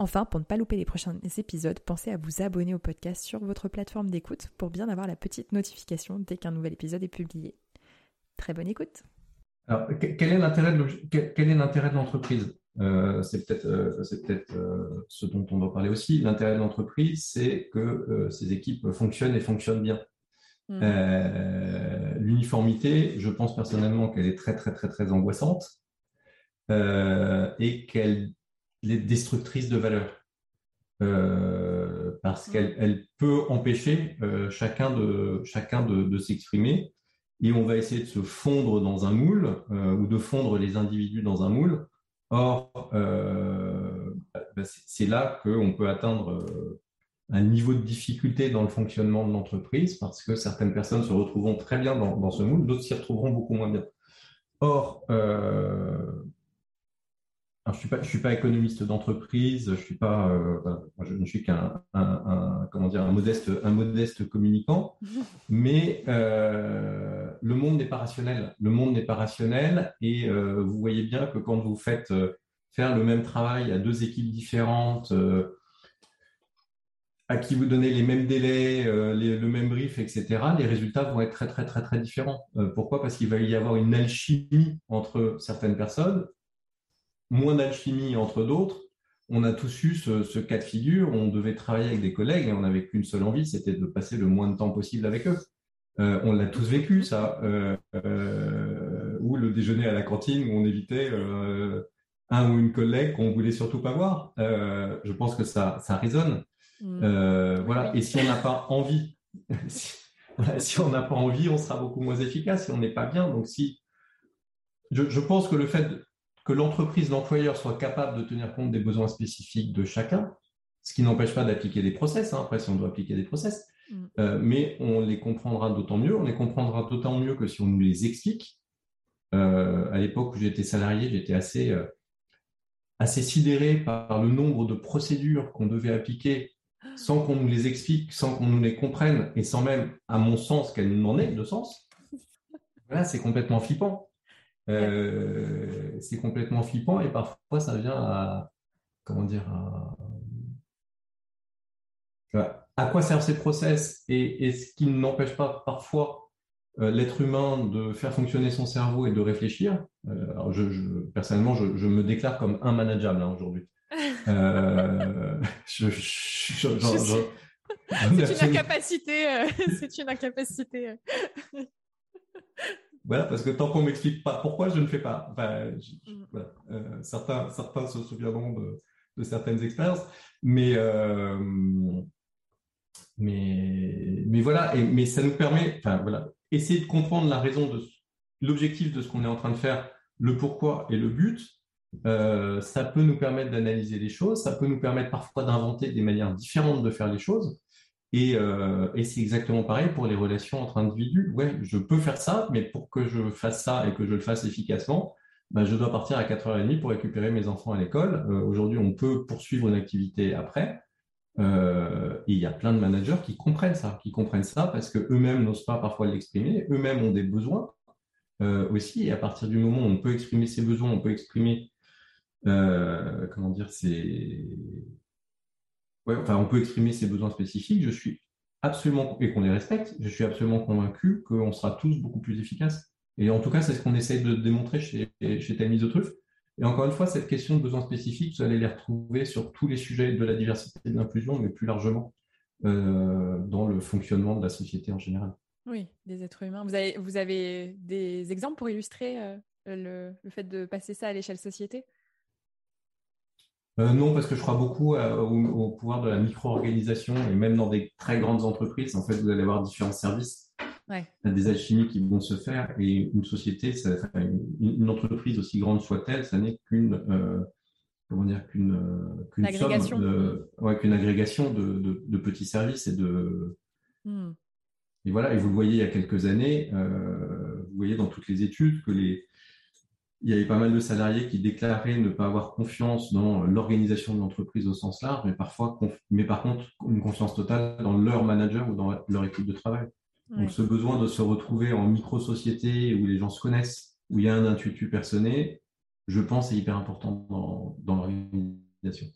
Enfin, pour ne pas louper les prochains épisodes, pensez à vous abonner au podcast sur votre plateforme d'écoute pour bien avoir la petite notification dès qu'un nouvel épisode est publié. Très bonne écoute. Alors, quel est l'intérêt de l'entreprise? Euh, C'est peut-être euh, euh, ce dont on va parler aussi. L'intérêt de l'entreprise, c'est que ces équipes fonctionnent et fonctionnent bien. Mmh. L'uniformité, je pense personnellement qu'elle est très très très très angoissante et qu'elle les destructrices de valeur. Euh, parce qu'elle elle peut empêcher euh, chacun de chacun de, s'exprimer et on va essayer de se fondre dans un moule euh, ou de fondre les individus dans un moule. Or, bah, c'est là qu'on peut atteindre un niveau de difficulté dans le fonctionnement de l'entreprise parce que certaines personnes se retrouveront très bien dans, dans ce moule, d'autres s'y retrouveront beaucoup moins bien. Or, je suis pas, je suis pas économiste d'entreprise, je suis pas, euh, je ne suis qu'un, comment dire, un modeste, un modeste communicant. Mais euh, le monde n'est pas rationnel. Le monde n'est pas rationnel, et euh, vous voyez bien que quand vous faites faire le même travail à deux équipes différentes, à qui vous donnez les mêmes délais, le même brief, etc., les résultats vont être très très très très différents. pourquoi? Parce qu'il va y avoir une alchimie entre certaines personnes moins d'alchimie entre d'autres. On a tous eu ce, cas de figure. On devait travailler avec des collègues et on n'avait qu'une seule envie, c'était de passer le moins de temps possible avec eux. Euh, on l'a tous vécu, ça. Euh, euh, ou le déjeuner à la cantine où on évitait un ou une collègue qu'on voulait surtout pas voir. je pense que ça, ça résonne. Mmh. voilà. Et si on n'a pas envie, si, on n'a pas envie, on sera beaucoup moins efficace. Si on n'est pas bien, donc si je, je pense que le fait que l'entreprise, l'employeur soit capable de tenir compte des besoins spécifiques de chacun, ce qui n'empêche pas d'appliquer des process, hein, après si on doit appliquer des process, mm. euh, mais on les comprendra d'autant mieux, on les comprendra d'autant mieux que si on nous les explique. Euh, à l'époque où j'étais salarié, j'étais assez, euh, assez sidéré par le nombre de procédures qu'on devait appliquer sans qu'on nous les explique, sans qu'on nous les comprenne, et sans même, à mon sens, qu'elles nous en aient de sens. Voilà, c'est complètement flippant. Euh, c'est complètement flippant et parfois ça vient à comment dire à, quoi servent ces process et, ce qui n'empêche pas parfois euh, l'être humain de faire fonctionner son cerveau et de réfléchir. Euh, alors je, personnellement, je, me déclare comme un manageable hein, aujourd'hui. c'est une incapacité. c'est une incapacité. Voilà, parce que tant qu'on m'explique pas pourquoi je ne fais pas, mm. euh, certains, certains se souviendront de, certaines expériences, mais, euh, mais, mais voilà, et, mais ça nous permet, enfin voilà, essayer de comprendre la raison de l'objectif de ce qu'on est en train de faire, le pourquoi et le but. Euh, ça peut nous permettre d'analyser les choses, ça peut nous permettre parfois d'inventer des manières différentes de faire les choses. Euh, et, c'est exactement pareil pour les relations entre individus. Ouais, je peux faire ça, mais pour que je fasse ça et que je le fasse efficacement, bah, je dois partir à 4h30 pour récupérer mes enfants à l'école. Euh, aujourd'hui, on peut poursuivre une activité après. Euh, et il y a plein de managers qui comprennent ça, qui comprennent ça parce que eux-mêmes n'osent pas parfois l'exprimer, eux-mêmes ont des besoins aussi. Et à partir du moment où on peut exprimer ses besoins, on peut exprimer, comment dire, ses, enfin, on peut exprimer ses besoins spécifiques. Je suis absolument, et qu'on les respecte, je suis absolument convaincu qu'on sera tous beaucoup plus efficaces. Et en tout cas, c'est ce qu'on essaye de démontrer chez, chez Tamise. Et encore une fois, cette question de besoins spécifiques, vous allez les retrouver sur tous les sujets de la diversité et de l'inclusion, mais plus largement. dans le fonctionnement de la société en général. Oui, des êtres humains. Vous avez, vous avez des exemples pour illustrer le, le, fait de passer ça à l'échelle société? Non, parce que je crois beaucoup au, pouvoir de la micro-organisation et même dans des très grandes entreprises, en fait, vous allez avoir différents services. Il y a des alchimies qui vont se faire et une société, une, entreprise aussi grande soit-elle, ça n'est qu'une euh, comment dire qu'une qu'une agrégation, de, ouais, qu'une agrégation de, de, petits services et de hmm. et voilà. Et vous le voyez il y a quelques années, euh, vous voyez dans toutes les études que les il y avait pas mal de salariés qui déclaraient ne pas avoir confiance dans l'organisation de l'entreprise au sens large, mais parfois, mais par contre, une confiance totale dans leur manager ou dans leur équipe de travail. Donc, ce besoin de se retrouver en micro-société où les gens se connaissent, où il y a un intuitu personné, je pense, est hyper important dans, dans l'organisation.